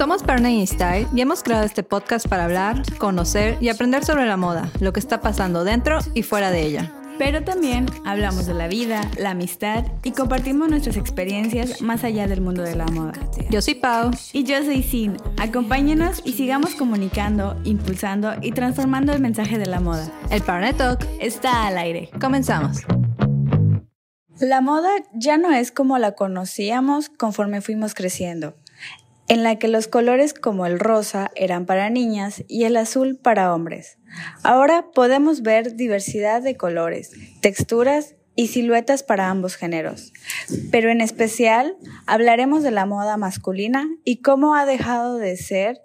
Somos Partner Style y hemos creado este podcast para hablar, conocer y aprender sobre la moda, lo que está pasando dentro y fuera de ella. Pero también hablamos de la vida, la amistad y compartimos nuestras experiencias más allá del mundo de la moda. Yo soy Pau. Y yo soy Sin. Acompáñenos y sigamos comunicando, impulsando y transformando el mensaje de la moda. El Partner Talk está al aire. Comenzamos. La moda ya no es como la conocíamos conforme fuimos creciendo en la que los colores como el rosa eran para niñas y el azul para hombres. Ahora podemos ver diversidad de colores, texturas y siluetas para ambos géneros. Pero en especial hablaremos de la moda masculina y cómo ha dejado de ser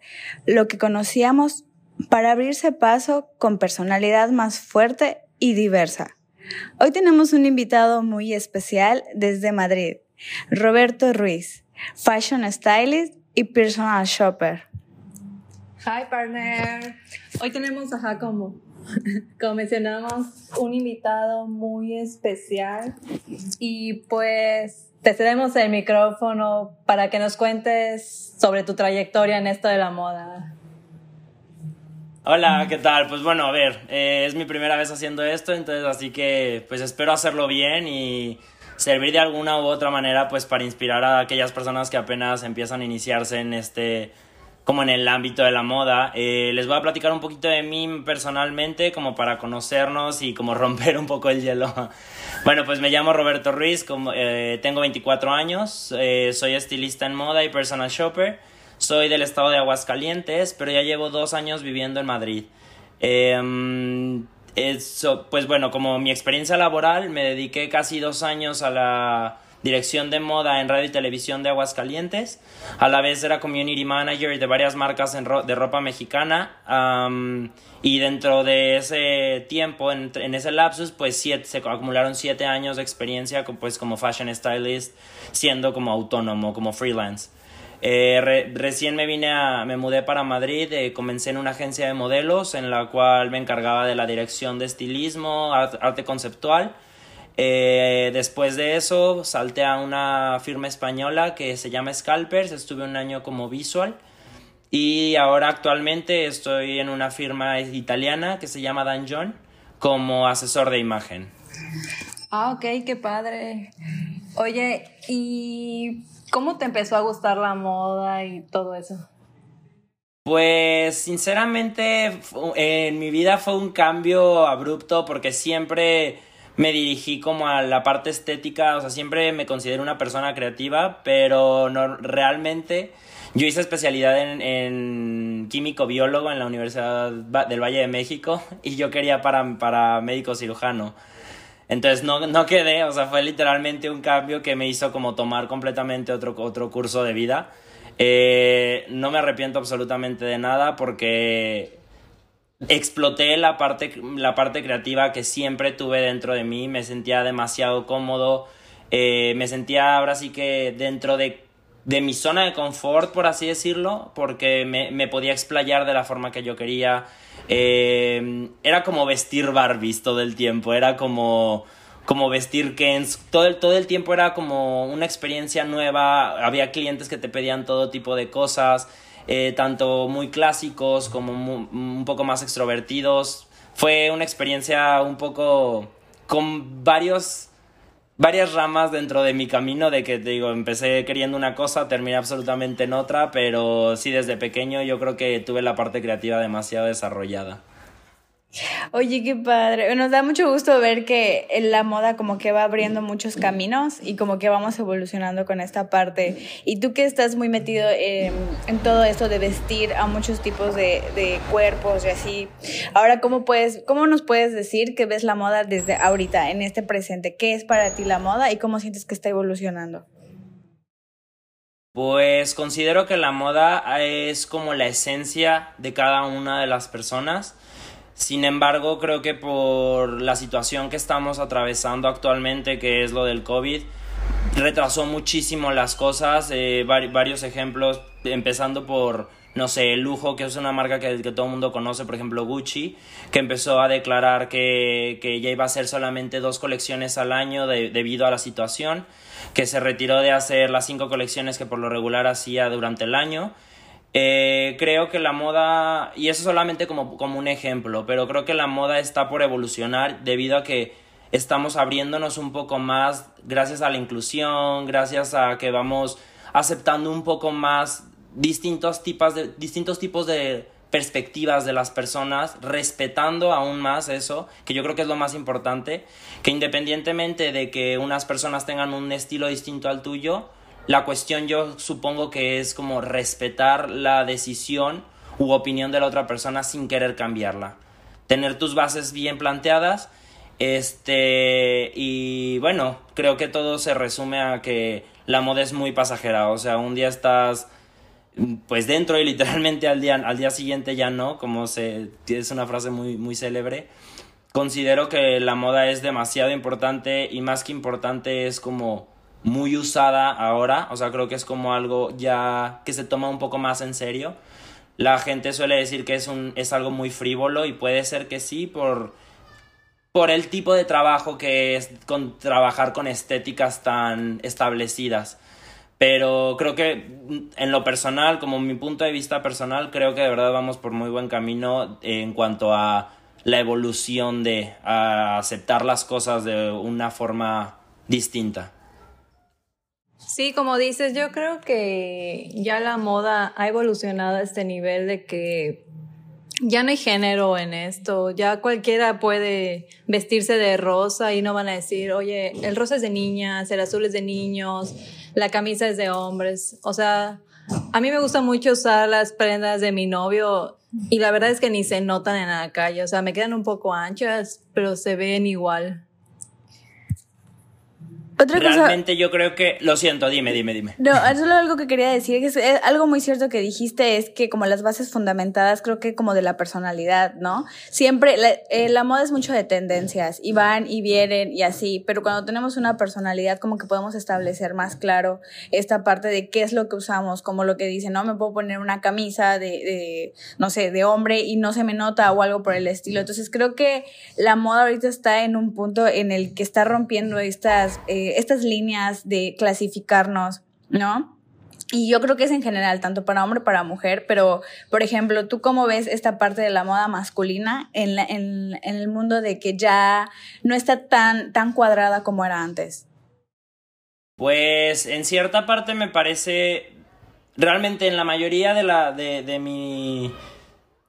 lo que conocíamos para abrirse paso con personalidad más fuerte y diversa. Hoy tenemos un invitado muy especial desde Madrid, Roberto Ruiz, fashion stylist y personal shopper. Hi partner. Hoy tenemos, ajá, como, como mencionamos, un invitado muy especial y pues te cedemos el micrófono para que nos cuentes sobre tu trayectoria en esto de la moda. Hola, ¿qué tal? Pues bueno, a ver, eh, es mi primera vez haciendo esto, entonces así que pues espero hacerlo bien y servir de alguna u otra manera pues para inspirar a aquellas personas que apenas empiezan a iniciarse en este como en el ámbito de la moda. Eh, les voy a platicar un poquito de mí personalmente, como para conocernos y como romper un poco el hielo. bueno, pues me llamo Roberto Ruiz, como, eh, tengo 24 años, eh, soy estilista en moda y personal shopper. Soy del estado de Aguascalientes, pero ya llevo dos años viviendo en Madrid. Eso, pues bueno, como mi experiencia laboral, me dediqué casi dos años a la dirección de moda en radio y televisión de Aguascalientes. A la vez era community manager de varias marcas de ropa mexicana. y dentro de ese tiempo, en, ese lapsus, pues se acumularon siete años de experiencia pues, como fashion stylist, siendo como autónomo, como freelance. Eh, recién me vine a, me mudé para Madrid, eh, comencé en una agencia de modelos en la cual me encargaba de la dirección de estilismo, arte, conceptual. Eh, después de eso salté a una firma española que se llama Scalpers, estuve un año como visual y ahora actualmente estoy en una firma italiana que se llama Dan John como asesor de imagen. Ah, ok, qué padre. Oye, y ¿Cómo te empezó a gustar la moda y todo eso? Pues sinceramente en mi vida fue un cambio abrupto porque siempre me dirigí como a la parte estética, o sea, siempre me considero una persona creativa, pero no realmente yo hice especialidad en, químico biólogo en la Universidad del Valle de México y yo quería para, para médico cirujano. Entonces no, no quedé, o sea, fue literalmente un cambio que me hizo como tomar completamente otro, otro curso de vida. Eh, no me arrepiento absolutamente de nada porque exploté la parte, la parte creativa que siempre tuve dentro de mí, me sentía demasiado cómodo, eh, me sentía ahora sí que dentro de, de, mi zona de confort, por así decirlo, porque me, me podía explayar de la forma que yo quería, eh, era como vestir Barbies todo el tiempo, era como, como vestir Kens, todo el, todo el tiempo era como una experiencia nueva, había clientes que te pedían todo tipo de cosas, eh, tanto muy clásicos como un poco más extrovertidos. Fue una experiencia un poco con varios varias ramas dentro de mi camino de que te digo, empecé queriendo una cosa, terminé absolutamente en otra, pero sí desde pequeño yo creo que tuve la parte creativa demasiado desarrollada. Oye, qué padre. Nos da mucho gusto ver que la moda como que va abriendo muchos caminos y como que vamos evolucionando con esta parte. Y tú que estás muy metido en, todo esto de vestir a muchos tipos de, de, cuerpos y así, ahora cómo puedes, cómo nos puedes decir que ves la moda desde ahorita, en este presente? ¿Qué es para ti la moda y cómo sientes que está evolucionando? Pues considero que la moda es como la esencia de cada una de las personas sin embargo, creo que por la situación que estamos atravesando actualmente, que es lo del COVID, retrasó muchísimo las cosas. Eh, varios ejemplos, empezando por, no sé, el lujo, que es una marca que, que todo el mundo conoce, por ejemplo Gucci, que empezó a declarar que, que ya iba a hacer solamente dos colecciones al año debido a la situación, que se retiró de hacer las cinco colecciones que por lo regular hacía durante el año Eh, creo que la moda, y eso solamente como, como un ejemplo, pero creo que la moda está por evolucionar debido a que estamos abriéndonos un poco más gracias a la inclusión, gracias a que vamos aceptando un poco más distintos tipos de, distintos tipos de perspectivas de las personas, respetando aún más eso, que yo creo que es lo más importante, que independientemente de que unas personas tengan un estilo distinto al tuyo, la cuestión yo supongo que es como respetar la decisión u opinión de la otra persona sin querer cambiarla. Tener tus bases bien planteadas. Este, y bueno, creo que todo se resume a que la moda es muy pasajera. O sea, un día estás pues dentro y literalmente al día, al día siguiente ya no, como se, es una frase muy, muy célebre. Considero que la moda es demasiado importante y más que importante es como muy usada ahora, o sea, creo que es como algo ya que se toma un poco más en serio. La gente suele decir que es, un, es algo muy frívolo y puede ser que sí por, por el tipo de trabajo que es con trabajar con estéticas tan establecidas. Pero creo que en lo personal, como mi punto de vista personal, creo que de verdad vamos por muy buen camino en cuanto a la evolución de aceptar las cosas de una forma distinta. Sí, como dices, yo creo que ya la moda ha evolucionado a este nivel de que ya no hay género en esto, ya cualquiera puede vestirse de rosa y no van a decir, oye, el rosa es de niñas, el azul es de niños, la camisa es de hombres. O sea, a mí me gusta mucho usar las prendas de mi novio y la verdad es que ni se notan en la calle, o sea, me quedan un poco anchas, pero se ven igual. Otra Realmente yo creo que, lo siento, dime, dime, dime. No, solo algo que quería decir, que es, eh, algo muy cierto que dijiste, es que como las bases fundamentadas, creo que como de la personalidad, ¿no? Siempre, la, eh, la moda es mucho de tendencias, y van y vienen y así, pero cuando tenemos una personalidad como que podemos establecer más claro esta parte de qué es lo que usamos, como lo que dice, no me puedo poner una camisa de, de no sé, de hombre y no se me nota o algo por el estilo. Entonces creo que la moda ahorita está en un punto en el que está rompiendo estas... Eh, estas líneas de clasificarnos, ¿no? Y yo creo que es en general, tanto para hombre para mujer, pero, por ejemplo, ¿tú cómo ves esta parte de la moda masculina en, el mundo de que ya no está tan, tan cuadrada como era antes? Pues en cierta parte me parece, realmente en la mayoría de la, de mi,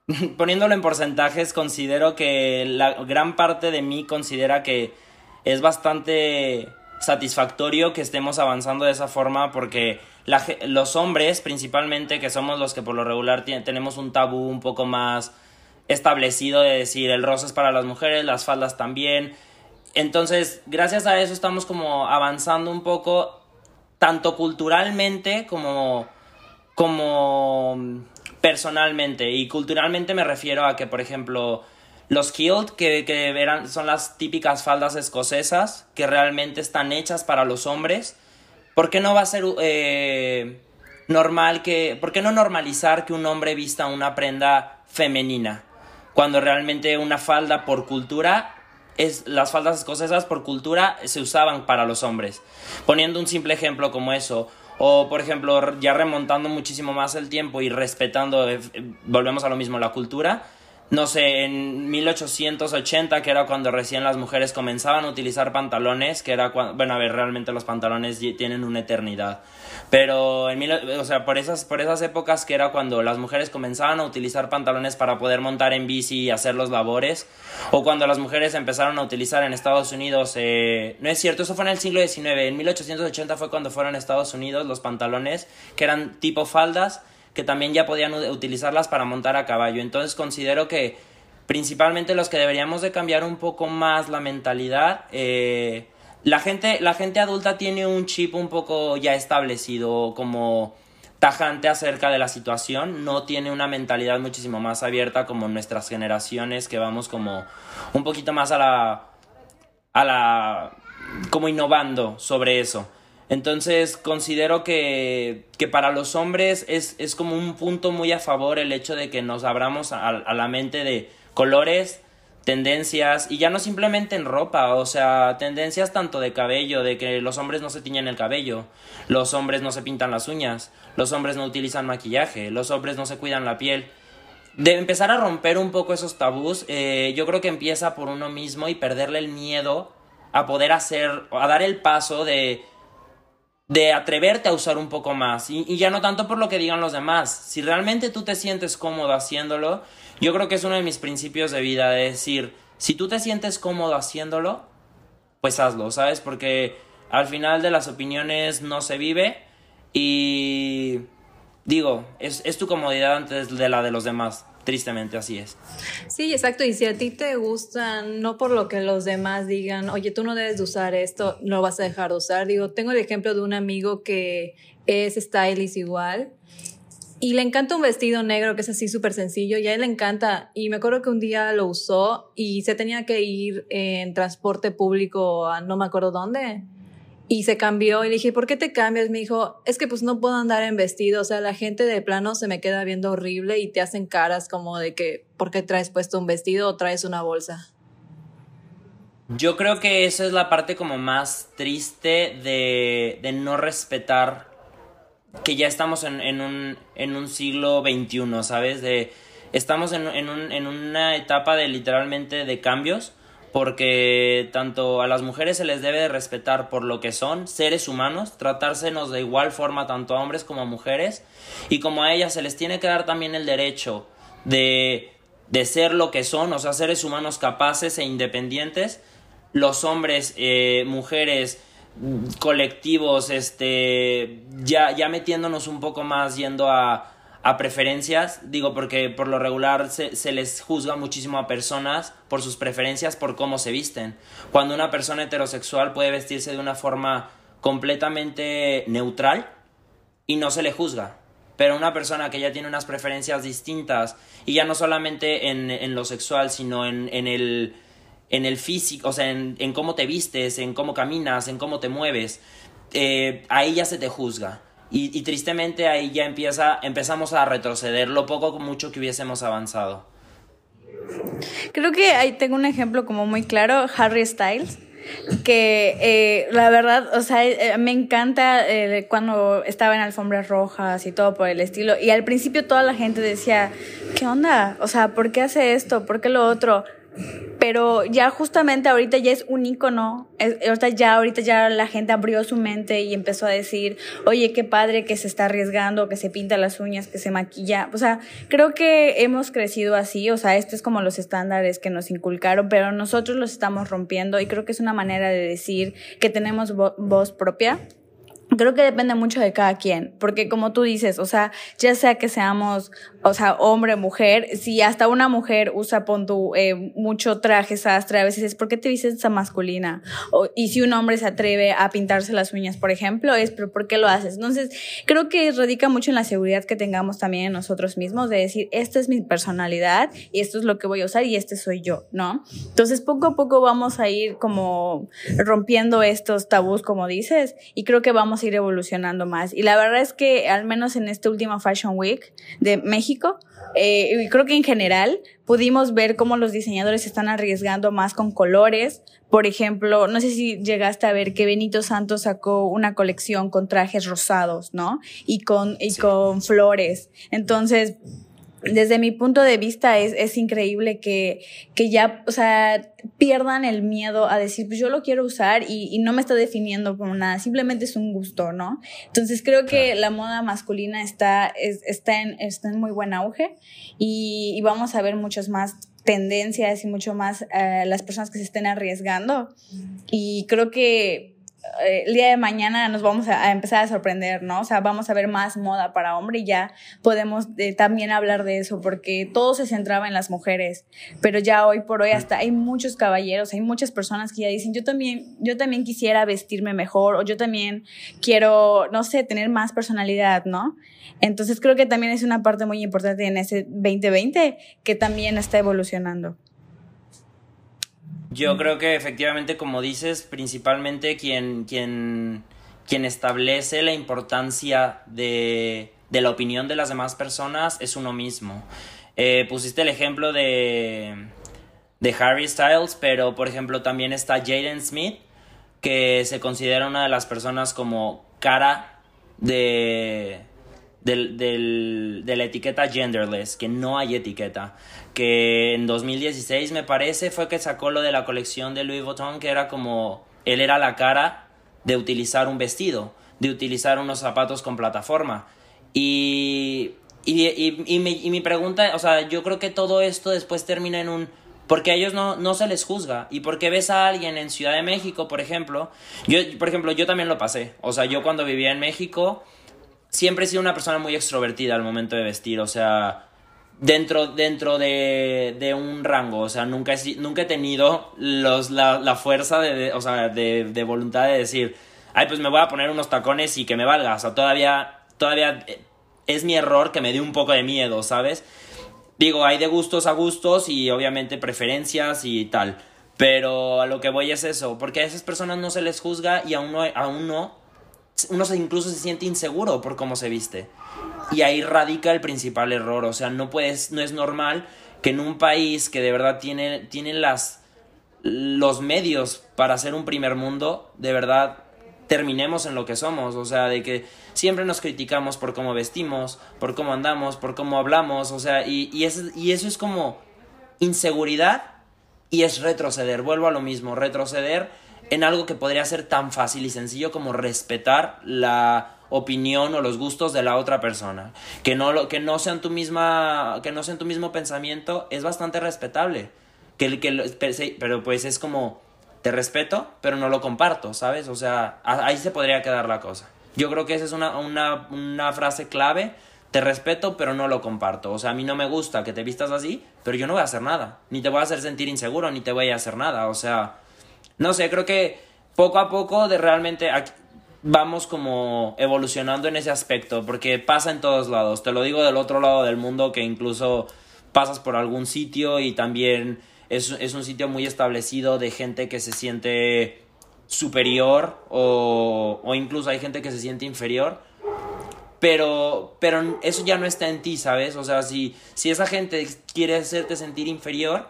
poniéndolo en porcentajes, considero que la gran parte de mí considera que es bastante satisfactorio que estemos avanzando de esa forma porque los hombres principalmente que somos los que por lo regular tenemos un tabú un poco más establecido de decir el rosa es para las mujeres, las faldas también. Entonces, gracias a eso estamos como avanzando un poco tanto culturalmente como como personalmente y culturalmente me refiero a que por ejemplo los kilt, que, que son las típicas faldas escocesas, que realmente están hechas para los hombres. ¿Por qué no va a ser eh, normal que... ¿Por qué no normalizar que un hombre vista una prenda femenina? Cuando realmente una falda por cultura es, las faldas escocesas por cultura se usaban para los hombres. Poniendo un simple ejemplo como eso. O, por ejemplo, ya remontando muchísimo más el tiempo y respetando, eh, volvemos a lo mismo, la cultura no sé, en 1880, que era cuando recién las mujeres comenzaban a utilizar pantalones, que era cuando, bueno, a ver, realmente los pantalones tienen una eternidad, pero en o sea, por esas, por esas épocas que era cuando las mujeres comenzaban a utilizar pantalones para poder montar en bici y hacer los labores, o cuando las mujeres empezaron a utilizar en Estados Unidos, eh, no es cierto, eso fue en el siglo XIX, en 1880 fue cuando fueron a Estados Unidos los pantalones, que eran tipo faldas, que también ya podían utilizarlas para montar a caballo. Entonces considero que principalmente los que deberíamos de cambiar un poco más la mentalidad, eh, la, gente, la gente adulta tiene un chip un poco ya establecido como tajante acerca de la situación, no tiene una mentalidad muchísimo más abierta como nuestras generaciones que vamos como un poquito más a la a la como innovando sobre eso. Entonces considero que, que para los hombres es, es, como un punto muy a favor el hecho de que nos abramos a, la mente de colores tendencias, y ya no simplemente en ropa, o sea, tendencias tanto de cabello, de que los hombres no se tiñen el cabello, los hombres no se pintan las uñas, los hombres no utilizan maquillaje, los hombres no se cuidan la piel. De empezar a romper un poco esos tabús, eh, yo creo que empieza por uno mismo y perderle el miedo a poder hacer, a dar el paso de, de atreverte a usar un poco más. Y, ya no tanto por lo que digan los demás. Si realmente tú te sientes cómodo haciéndolo, yo creo que es uno de mis principios de vida, de decir, si tú te sientes cómodo haciéndolo, pues hazlo, ¿sabes? Porque al final de las opiniones no se vive y digo, es, es tu comodidad antes de la de los demás. Tristemente así es. Sí, exacto. Y si a ti te gustan, no por lo que los demás digan, oye, tú no debes de usar esto, no vas a dejar de usar. Digo, tengo el ejemplo de un amigo que es stylist igual y le encanta un vestido negro que es así súper sencillo y a él le encanta. Y me acuerdo que un día lo usó y se tenía que ir en transporte público a no me acuerdo dónde y se cambió y le dije, ¿por qué te cambias? Me dijo, es que pues no puedo andar en vestido, o sea, la gente de plano se me queda viendo horrible y te hacen caras como de que, ¿por qué traes puesto un vestido o traes una bolsa? Yo creo que eso es la parte como más triste de, de no respetar que ya estamos en, en, un, en un siglo XXI, ¿sabes? De, estamos en, en, un, en una etapa de literalmente de cambios porque tanto a las mujeres se les debe de respetar por lo que son, seres humanos, tratársenos de igual forma tanto a hombres como a mujeres, y como a ellas se les tiene que dar también el derecho de, de ser lo que son, o sea, seres humanos capaces e independientes, los hombres, eh, mujeres, colectivos, este, ya, ya metiéndonos un poco más yendo a a preferencias, digo porque por lo regular se, se, les juzga muchísimo a personas por sus preferencias, por cómo se visten. Cuando una persona heterosexual puede vestirse de una forma completamente neutral y no se le juzga. Pero una persona que ya tiene unas preferencias distintas y ya no solamente en, en lo sexual, sino en, en, el, en el físico, o sea, en, en, cómo te vistes, en cómo caminas, en cómo te mueves, eh, ahí ya se te juzga. Y, y, tristemente ahí ya empieza, empezamos a retroceder lo poco o mucho que hubiésemos avanzado. Creo que ahí tengo un ejemplo como muy claro, Harry Styles, que eh, la verdad, o sea, eh, me encanta eh, cuando estaba en alfombras rojas y todo por el estilo. Y al principio toda la gente decía, ¿qué onda? O sea, ¿por qué hace esto? ¿Por qué lo otro? Pero ya justamente ahorita ya es un icono, ahorita ya, ahorita ya la gente abrió su mente y empezó a decir, oye, qué padre que se está arriesgando, que se pinta las uñas, que se maquilla, o sea, creo que hemos crecido así, o sea, estos es como los estándares que nos inculcaron, pero nosotros los estamos rompiendo y creo que es una manera de decir que tenemos vo voz propia Creo que depende mucho de cada quien, porque como tú dices, o sea, ya sea que seamos, o sea, hombre, mujer, si hasta una mujer usa, pon tu, eh, mucho traje sastre, a veces es, ¿por qué te vistes esa masculina? O, y si un hombre se atreve a pintarse las uñas, por ejemplo, es, pero ¿por qué lo haces? Entonces, creo que radica mucho en la seguridad que tengamos también en nosotros mismos, de decir, esta es mi personalidad y esto es lo que voy a usar y este soy yo, ¿no? Entonces, poco a poco vamos a ir como rompiendo estos tabús, como dices, y creo que vamos a ir evolucionando más. Y la verdad es que al menos en este último Fashion Week de México, eh, y creo que en general pudimos ver cómo los diseñadores se están arriesgando más con colores. Por ejemplo, no sé si llegaste a ver que Benito Santos sacó una colección con trajes rosados, ¿no? Y con, y sí. con flores. Entonces, desde mi punto de vista es, es increíble que, que ya, o sea, pierdan el miedo a decir, pues yo lo quiero usar y, y no me está definiendo como nada, simplemente es un gusto, ¿no? Entonces creo que la moda masculina está, es, está, en, está en muy buen auge y, y vamos a ver muchas más tendencias y mucho más uh, las personas que se estén arriesgando. Y creo que eh, el día de mañana nos vamos a, a, empezar a sorprender, ¿no? O sea, vamos a ver más moda para hombre y ya podemos eh, también hablar de eso, porque todo se centraba en las mujeres, pero ya hoy por hoy hasta hay muchos caballeros, hay muchas personas que ya dicen, yo también, yo también quisiera vestirme mejor o yo también quiero, no sé, tener más personalidad, ¿no? Entonces creo que también es una parte muy importante en ese 2020 que también está evolucionando. Yo creo que efectivamente, como dices, principalmente quien, quien, quien establece la importancia de, de, la opinión de las demás personas es uno mismo. Eh, pusiste el ejemplo de, de Harry Styles, pero por ejemplo también está Jaden Smith, que se considera una de las personas como cara de, de la etiqueta genderless, que no hay etiqueta, que en 2016 me parece fue que sacó lo de la colección de Louis Vuitton, que era como él era la cara de utilizar un vestido, de utilizar unos zapatos con plataforma. Y, y, y, mi, y mi pregunta, o sea, yo creo que todo esto después termina en un porque a ellos no, no se les juzga. Y porque ves a alguien en Ciudad de México, por ejemplo. Yo, por ejemplo, yo también lo pasé. O sea, yo cuando vivía en México, siempre he sido una persona muy extrovertida al momento de vestir. O sea, dentro, dentro de, de un rango. O sea, nunca he, nunca he tenido los, la, la fuerza de, o sea, de, de voluntad de decir, ay, pues me voy a poner unos tacones y que me valga. O sea, todavía, todavía eh, es mi error que me dé un poco de miedo, ¿sabes? Digo, hay de gustos a gustos y obviamente preferencias y tal. Pero a lo que voy es eso, porque a esas personas no se les juzga y aún no, aún no uno incluso se siente inseguro por cómo se viste. Y ahí radica el principal error, o sea, no puedes, no es normal que en un país que de verdad tiene, tiene las, los medios para ser un primer mundo, de verdad terminemos en lo que somos, o sea, de que siempre nos criticamos por cómo vestimos, por cómo andamos, por cómo hablamos, o sea, y, y, y eso es como inseguridad y es retroceder, vuelvo a lo mismo, retroceder en algo que podría ser tan fácil y sencillo como respetar la opinión o los gustos de la otra persona. Que no, que no sean tu misma, que no sean tu mismo pensamiento es bastante respetable. Que, que, pero pues es como, te respeto, pero no lo comparto, ¿sabes? O sea, ahí se podría quedar la cosa. Yo creo que esa es una, una, una frase clave. Te respeto, pero no lo comparto. O sea, a mí no me gusta que te vistas así, pero yo no voy a hacer nada. Ni te voy a hacer sentir inseguro, ni te voy a hacer nada. O sea, no sé, creo que poco a poco de realmente vamos como evolucionando en ese aspecto, porque pasa en todos lados. Te lo digo del otro lado del mundo, que incluso pasas por algún sitio y también es, es un sitio muy establecido de gente que se siente superior o, o incluso hay gente que se siente inferior. Pero, pero eso ya no está en ti, ¿sabes? O sea, si, si esa gente quiere hacerte sentir inferior,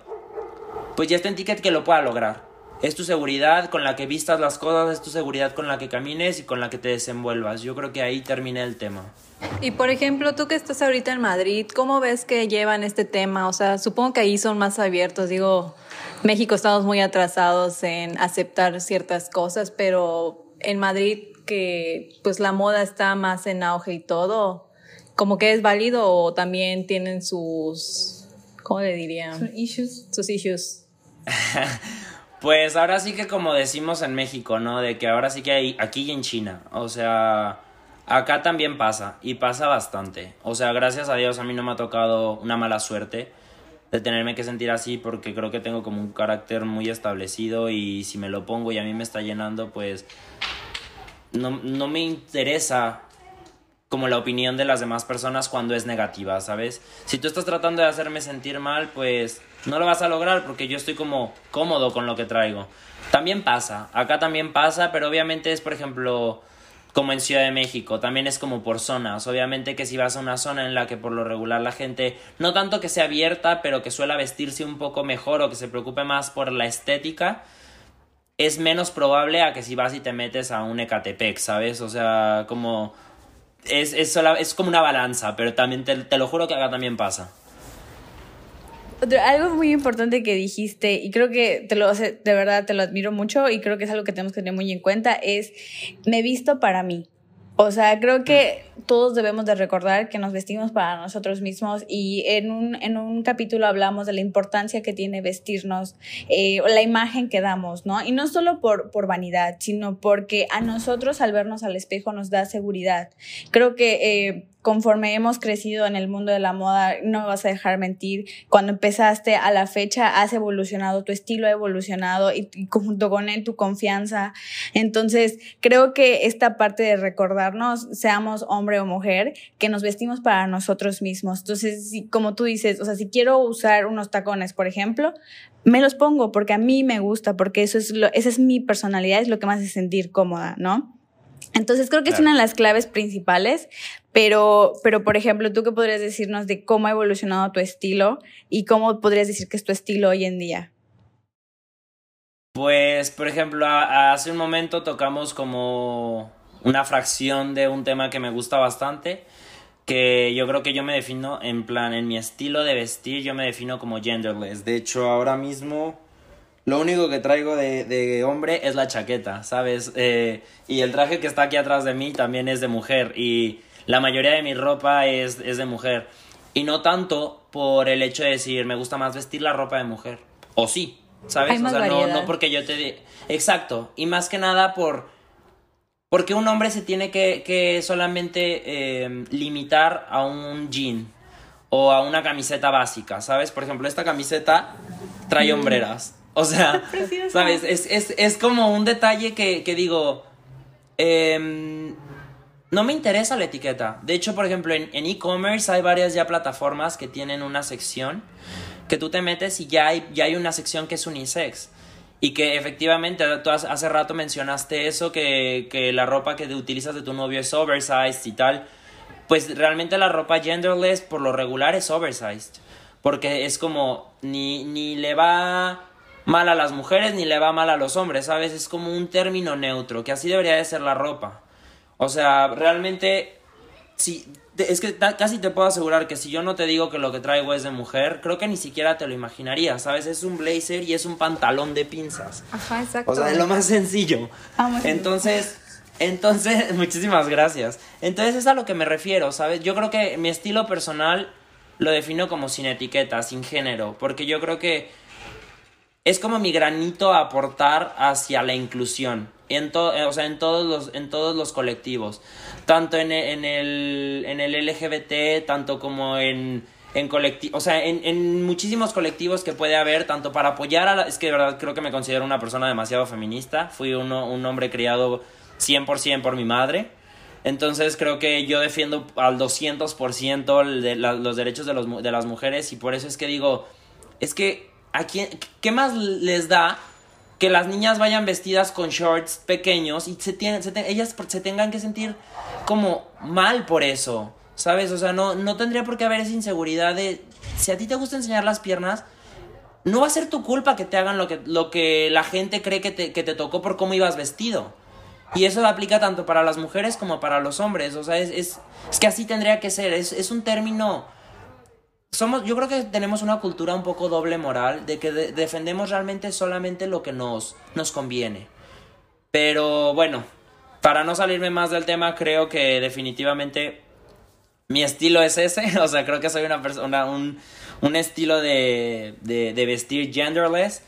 pues ya está en ti que, que lo pueda lograr. Es tu seguridad con la que vistas las cosas, es tu seguridad con la que camines y con la que te desenvuelvas. Yo creo que ahí termina el tema. Y por ejemplo, tú que estás ahorita en Madrid, ¿cómo ves que llevan este tema? O sea, supongo que ahí son más abiertos. Digo, México estamos muy atrasados en aceptar ciertas cosas, pero en Madrid que pues la moda está más en auge y todo, como que es válido o también tienen sus, ¿cómo le dirían? Sus issues. Sus issues. Pues ahora sí que como decimos en México, ¿no? De que ahora sí que hay aquí y en China. O sea, acá también pasa y pasa bastante. O sea, gracias a Dios a mí no me ha tocado una mala suerte de tenerme que sentir así porque creo que tengo como un carácter muy establecido y si me lo pongo y a mí me está llenando, pues no, no me interesa como la opinión de las demás personas cuando es negativa, ¿sabes? Si tú estás tratando de hacerme sentir mal, pues no lo vas a lograr porque yo estoy como cómodo con lo que traigo. También pasa, acá también pasa, pero obviamente es, por ejemplo, como en Ciudad de México, también es como por zonas. Obviamente que si vas a una zona en la que por lo regular la gente, no tanto que sea abierta, pero que suela vestirse un poco mejor o que se preocupe más por la estética, es menos probable a que si vas y te metes a un Ecatepec, ¿sabes? O sea, como es, es, es como una balanza, pero también te, lo juro que acá también pasa. Algo muy importante que dijiste, y creo que te lo, de verdad te lo admiro mucho, y creo que es algo que tenemos que tener muy en cuenta, es me visto para mí. O sea, creo que todos debemos de recordar que nos vestimos para nosotros mismos y en un, en un capítulo hablamos de la importancia que tiene vestirnos, eh, la imagen que damos, ¿no? Y no solo por, por vanidad, sino porque a nosotros al vernos al espejo nos da seguridad. Creo que... Eh, conforme hemos crecido en el mundo de la moda, no vas a dejar mentir, cuando empezaste a la fecha has evolucionado, tu estilo ha evolucionado y, junto con él tu confianza. Entonces, creo que esta parte de recordarnos, seamos hombre o mujer, que nos vestimos para nosotros mismos. Entonces, como tú dices, o sea, si quiero usar unos tacones, por ejemplo, me los pongo porque a mí me gusta, porque eso es lo, es mi personalidad, es lo que me hace sentir cómoda, ¿no? Entonces creo que es una de las claves principales, pero, pero por ejemplo, ¿tú qué podrías decirnos de cómo ha evolucionado tu estilo y cómo podrías decir que es tu estilo hoy en día? Pues, por ejemplo, hace un momento tocamos como una fracción de un tema que me gusta bastante, que yo creo que yo me defino en plan, en mi estilo de vestir, yo me defino como genderless. De hecho, ahora mismo lo único que traigo de, hombre es la chaqueta, ¿sabes? Eh, y el traje que está aquí atrás de mí también es de mujer y la mayoría de mi ropa es, es de mujer. Y no tanto por el hecho de decir, me gusta más vestir la ropa de mujer. O sí, ¿sabes? o sea, no, no porque yo te... Exacto. Y más que nada por porque un hombre se tiene que, solamente em, limitar a un jean o a una camiseta básica, ¿sabes? Por ejemplo, esta camiseta trae hombreras. O sea, ¿sabes? Es, como un detalle que, digo, em, no me interesa la etiqueta. De hecho, por ejemplo, en e-commerce hay varias ya plataformas que tienen una sección que tú te metes y ya hay, ya hay una sección que es unisex. Y que efectivamente, tú hace rato mencionaste eso, que, que la ropa que utilizas de tu novio es oversized y tal. Pues realmente la ropa genderless por lo regular es oversized. Porque es como, ni, ni le va mal a las mujeres ni le va mal a los hombres, ¿sabes? Es como un término neutro, que así debería de ser la ropa. O sea, realmente, si es que casi te puedo asegurar que si yo no te digo que lo que traigo es de mujer, creo que ni siquiera te lo imaginarías, ¿sabes? Es un blazer y es un pantalón de pinzas. Ajá, exacto. O sea, es lo más sencillo. Ah, entonces, entonces, muchísimas gracias. Entonces es a lo que me refiero, ¿sabes? Yo creo que mi estilo personal lo defino como sin etiqueta, sin género, porque yo creo que es como mi granito a aportar hacia la inclusión en o sea, en todos los en todos los colectivos tanto en, en el en el LGBT tanto como en en o sea, en, en, muchísimos colectivos que puede haber, tanto para apoyar a la, es que de verdad creo que me considero una persona demasiado feminista, fui uno, un hombre criado 100% por mi madre, entonces creo que yo defiendo al 200% de los derechos de, los, de las mujeres y por eso es que digo, es que, ¿a quién, ¿qué más les da que las niñas vayan vestidas con shorts pequeños y se tienen, ellas se tengan que sentir como mal por eso, ¿sabes? O sea, no, no tendría por qué haber esa inseguridad de, si a ti te gusta enseñar las piernas, no va a ser tu culpa que te hagan lo que, lo que la gente cree que te, que te tocó por cómo ibas vestido. Y eso aplica tanto para las mujeres como para los hombres. O sea, es, es, es que así tendría que ser. Es, es un término somos, yo creo que tenemos una cultura un poco doble moral de que defendemos realmente solamente lo que nos, nos conviene. Pero bueno, para no salirme más del tema, creo que definitivamente mi estilo es ese. O sea, creo que soy una persona, un, un estilo de, de, vestir genderless.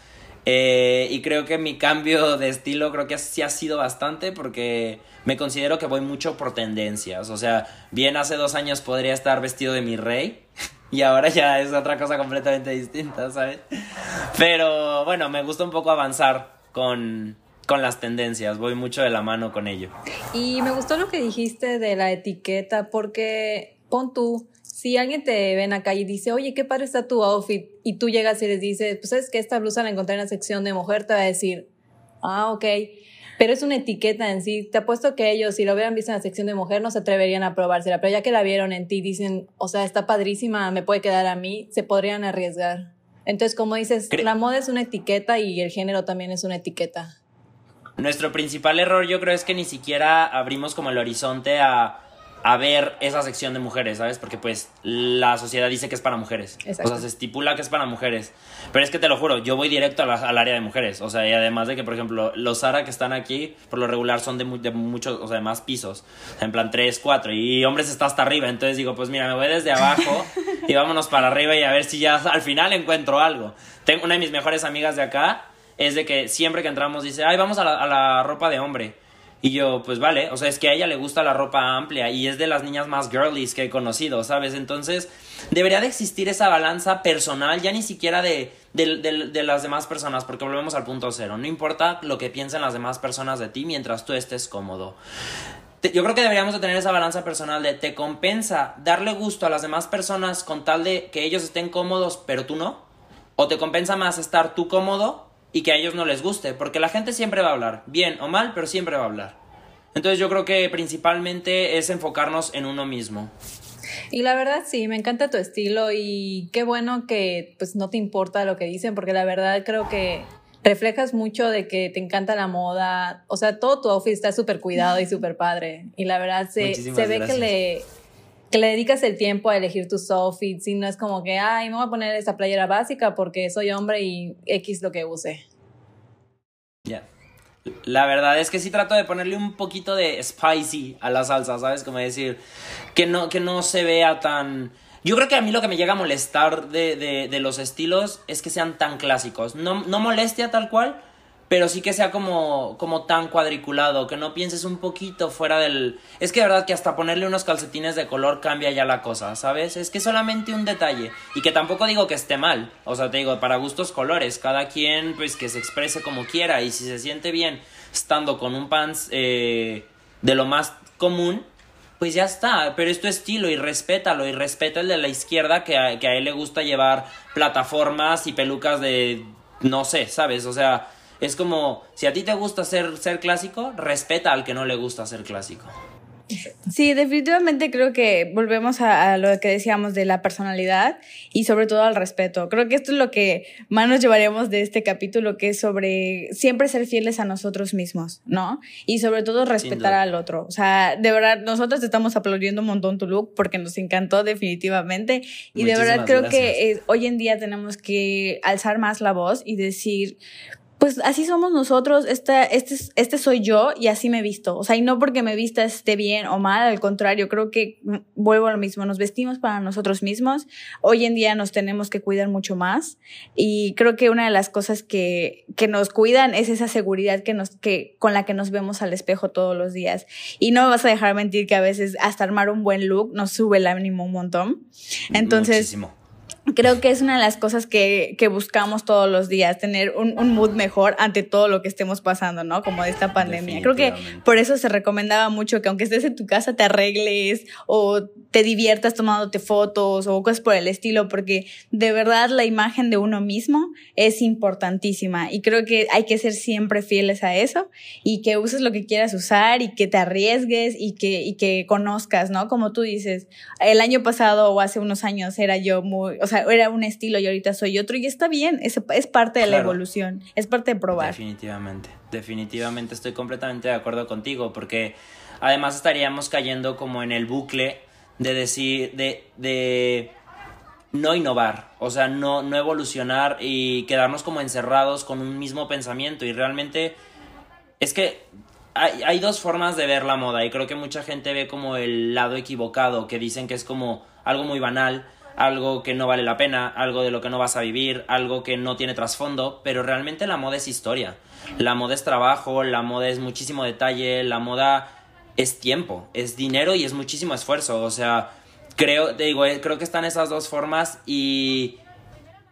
Eh, y creo que mi cambio de estilo creo que sí ha sido bastante porque me considero que voy mucho por tendencias. O sea, bien hace dos años podría estar vestido de mi rey y ahora ya es otra cosa completamente distinta, ¿sabes? Pero bueno, me gusta un poco avanzar con, con las tendencias, voy mucho de la mano con ello. Y me gustó lo que dijiste de la etiqueta, porque pon tú, si alguien te ve en la calle y dice, oye, qué padre está tu outfit, y tú llegas y les dices, pues es que esta blusa la encontré en la sección de mujer, te va a decir, ah, ok pero es una etiqueta en sí. Te apuesto que ellos, si lo hubieran visto en la sección de mujer, no se atreverían a probársela, pero ya que la vieron en ti, dicen, o sea, está padrísima, me puede quedar a mí, se podrían arriesgar. Entonces, como dices, la moda es una etiqueta y el género también es una etiqueta. Nuestro principal error yo creo es que ni siquiera abrimos como el horizonte a a ver esa sección de mujeres, ¿sabes? Porque pues la sociedad dice que es para mujeres. O sea, se estipula que es para mujeres. Pero es que te lo juro, yo voy directo al área de mujeres. O sea, y además de que, por ejemplo, los Zara que están aquí, por lo regular son de, de muchos, o sea, de más pisos. En plan 3, 4. Y hombres está hasta arriba. Entonces digo, pues mira, me voy desde abajo y vámonos para arriba y a ver si ya al final encuentro algo. Tengo una de mis mejores amigas de acá, es de que siempre que entramos dice, ay, vamos a la, a la ropa de hombre. Y yo, pues vale, o sea, es que a ella le gusta la ropa amplia y es de las niñas más girlies que he conocido, ¿sabes? Entonces, debería de existir esa balanza personal, ya ni siquiera de, de, las demás personas, porque volvemos al punto cero. No importa lo que piensen las demás personas de ti mientras tú estés cómodo. yo creo que deberíamos de tener esa balanza personal de te compensa darle gusto a las demás personas con tal de que ellos estén cómodos, pero tú no. O te compensa más estar tú cómodo y que a ellos no les guste, porque la gente siempre va a hablar, bien o mal, pero siempre va a hablar. Entonces yo creo que principalmente es enfocarnos en uno mismo. Y la verdad sí, me encanta tu estilo y qué bueno que pues no te importa lo que dicen, porque la verdad creo que reflejas mucho de que te encanta la moda, o sea, todo tu outfit está súper cuidado y súper padre. Y la verdad se, se ve que le, que le dedicas el tiempo a elegir tus outfits y no es como que, ay, me voy a poner esa playera básica porque soy hombre y X lo que use. Ya. La verdad es que sí trato de ponerle un poquito de spicy a la salsa, ¿sabes? Como decir, que no, que no se vea tan yo creo que a mí lo que me llega a molestar de, de, los estilos es que sean tan clásicos. No, no molestia tal cual, pero sí que sea como, como tan cuadriculado, que no pienses un poquito fuera del... Es que de verdad que hasta ponerle unos calcetines de color cambia ya la cosa, ¿sabes? Es que solamente un detalle. Y que tampoco digo que esté mal. O sea, te digo, para gustos colores, cada quien pues que se exprese como quiera y si se siente bien estando con un pants eh, de lo más común, pues ya está, pero es tu estilo y respétalo y respeta el de la izquierda que que a él le gusta llevar plataformas y pelucas de, no sé, ¿sabes? O sea, es como, si a ti te gusta ser, ser clásico, respeta al que no le gusta ser clásico. Sí, definitivamente creo que volvemos a, lo que decíamos de la personalidad y sobre todo al respeto. Creo que esto es lo que más nos llevaríamos de este capítulo, que es sobre siempre ser fieles a nosotros mismos, ¿no? Y sobre todo respetar al otro. O sea, de verdad, nosotros estamos aplaudiendo un montón tu look porque nos encantó definitivamente. Y de verdad creo que eh, hoy en día tenemos que alzar más la voz y decir, pues así somos nosotros, este, este, este soy yo y así me visto. O sea, y no porque me vista esté bien o mal, al contrario, creo que mm, vuelvo a lo mismo, nos vestimos para nosotros mismos. Hoy en día nos tenemos que cuidar mucho más y creo que una de las cosas que, que nos cuidan es esa seguridad que nos, que, con la que nos vemos al espejo todos los días. Y no me vas a dejar mentir que a veces hasta armar un buen look nos sube el ánimo un montón. Entonces, Muchísimo creo que es una de las cosas que, que buscamos todos los días, tener un, un, mood mejor ante todo lo que estemos pasando, ¿no? Como de esta pandemia. Creo que por eso se recomendaba mucho que aunque estés en tu casa te arregles o te diviertas tomándote fotos o cosas por el estilo, porque de verdad la imagen de uno mismo es importantísima y creo que hay que ser siempre fieles a eso y que uses lo que quieras usar y que te arriesgues y que, y que conozcas, ¿no? Como tú dices, el año pasado o hace unos años era yo muy, o sea, era un estilo y ahorita soy otro y está bien, es, es parte de la evolución, es parte de probar. Definitivamente, definitivamente estoy completamente de acuerdo contigo porque además estaríamos cayendo como en el bucle de decir, de, de no innovar, o sea, no, no evolucionar y quedarnos como encerrados con un mismo pensamiento y realmente es que hay, hay, dos formas de ver la moda y creo que mucha gente ve como el lado equivocado, que dicen que es como algo muy banal, algo que no vale la pena, algo de lo que no vas a vivir, algo que no tiene trasfondo, pero realmente la moda es historia. La moda es trabajo, la moda es muchísimo detalle, la moda es tiempo, es dinero y es muchísimo esfuerzo. O sea, creo, te digo, eh, creo que están esas dos formas y,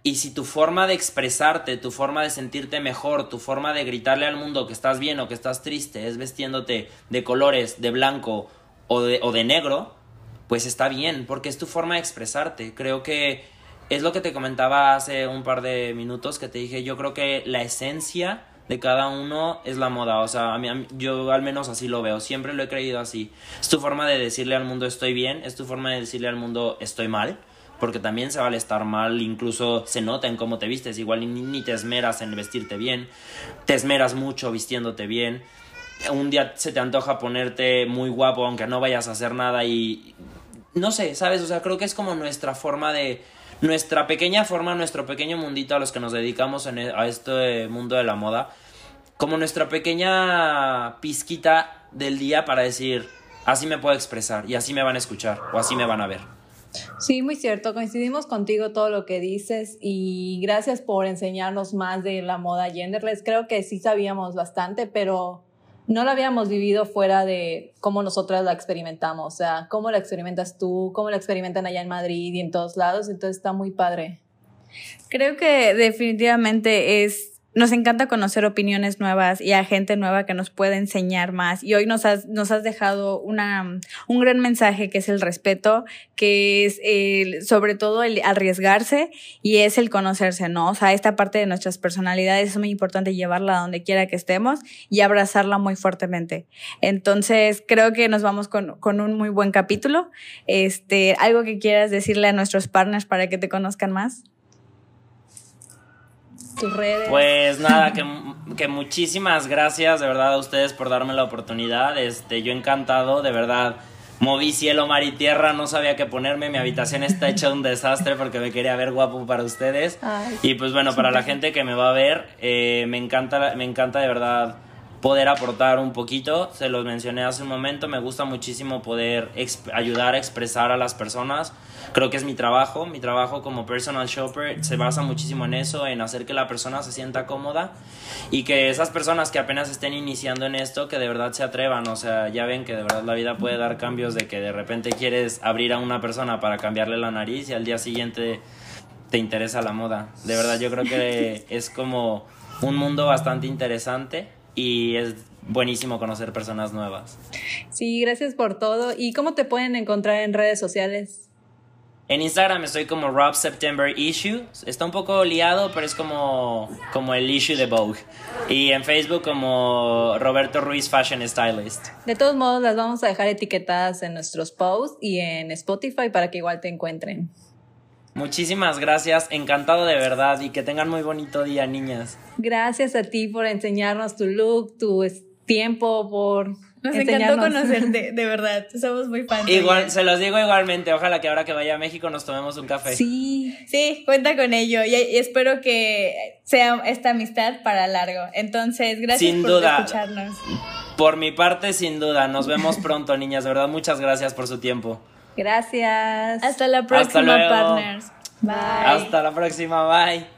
y si tu forma de expresarte, tu forma de sentirte mejor, tu forma de gritarle al mundo que estás bien o que estás triste es vestiéndote de colores, de blanco o de, o de negro, pues está bien, porque es tu forma de expresarte. Creo que es lo que te comentaba hace un par de minutos que te dije, yo creo que la esencia de cada uno es la moda, o sea, a mí, yo al menos así lo veo, siempre lo he creído así. Es tu forma de decirle al mundo estoy bien, es tu forma de decirle al mundo estoy mal, porque también se vale estar mal, incluso se nota en cómo te vistes, igual ni te esmeras en vestirte bien, te esmeras mucho vistiéndote bien. Un día se te antoja ponerte muy guapo aunque no vayas a hacer nada y no sé, ¿sabes? O sea, creo que es como nuestra forma de, nuestra pequeña forma, nuestro pequeño mundito a los que nos dedicamos en, e, a este mundo de la moda, como nuestra pequeña pizquita del día para decir, así me puedo expresar y así me van a escuchar o así me van a ver. Sí, muy cierto, coincidimos contigo todo lo que dices y gracias por enseñarnos más de la moda genderless. Creo que sí sabíamos bastante, pero no la habíamos vivido fuera de cómo nosotras la experimentamos, o sea, cómo la experimentas tú, cómo la experimentan allá en Madrid y en todos lados, entonces está muy padre. Creo que definitivamente es nos encanta conocer opiniones nuevas y a gente nueva que nos puede enseñar más. Y hoy nos has, nos has dejado una, un gran mensaje que es el respeto, que es el, sobre todo el arriesgarse y es el conocerse, ¿no? O sea, esta parte de nuestras personalidades es muy importante llevarla a donde quiera que estemos y abrazarla muy fuertemente. Entonces, creo que nos vamos con, con un muy buen capítulo. Este, algo que quieras decirle a nuestros partners para que te conozcan más. Tus redes. Pues nada, que, que muchísimas gracias de verdad a ustedes por darme la oportunidad. Este, yo encantado, de verdad. Moví cielo, mar y tierra, no sabía qué ponerme. Mi habitación está hecha un desastre porque me quería ver guapo para ustedes. Ay, y pues bueno, para la gente que me va a ver, eh, me, encanta, me encanta de verdad poder aportar un poquito. Se los mencioné hace un momento. Me gusta muchísimo poder ayudar a expresar a las personas. Creo que es mi trabajo. Mi trabajo como personal shopper se basa muchísimo en eso, en hacer que la persona se sienta cómoda y que esas personas que apenas estén iniciando en esto, que de verdad se atrevan. O sea, ya ven que de verdad la vida puede dar cambios de que de repente quieres abrir a una persona para cambiarle la nariz y al día siguiente te interesa la moda. De verdad, yo creo que es como un mundo bastante interesante y es buenísimo conocer personas nuevas. Sí, gracias por todo. ¿Y cómo te pueden encontrar en redes sociales? En Instagram estoy como Rob September Issue. Está un poco liado, pero es como, como el issue de Vogue. Y en Facebook como Roberto Ruiz Fashion Stylist. De todos modos, las vamos a dejar etiquetadas en nuestros posts y en Spotify para que igual te encuentren. Muchísimas gracias, encantado de verdad y que tengan muy bonito día, niñas. Gracias a ti por enseñarnos tu look, tu tiempo, por Nos encantó conocerte, de verdad. Somos muy fans. Igual, se los digo igualmente, ojalá que ahora que vaya a México nos tomemos un café. Sí, Sí, cuenta con ello y, y espero que sea esta amistad para largo. Entonces, gracias Sin por duda. escucharnos. Por mi parte, sin duda, nos vemos pronto, niñas, de verdad, muchas gracias por su tiempo. Gracias. Hasta la próxima, partners. Bye. Hasta la próxima, bye.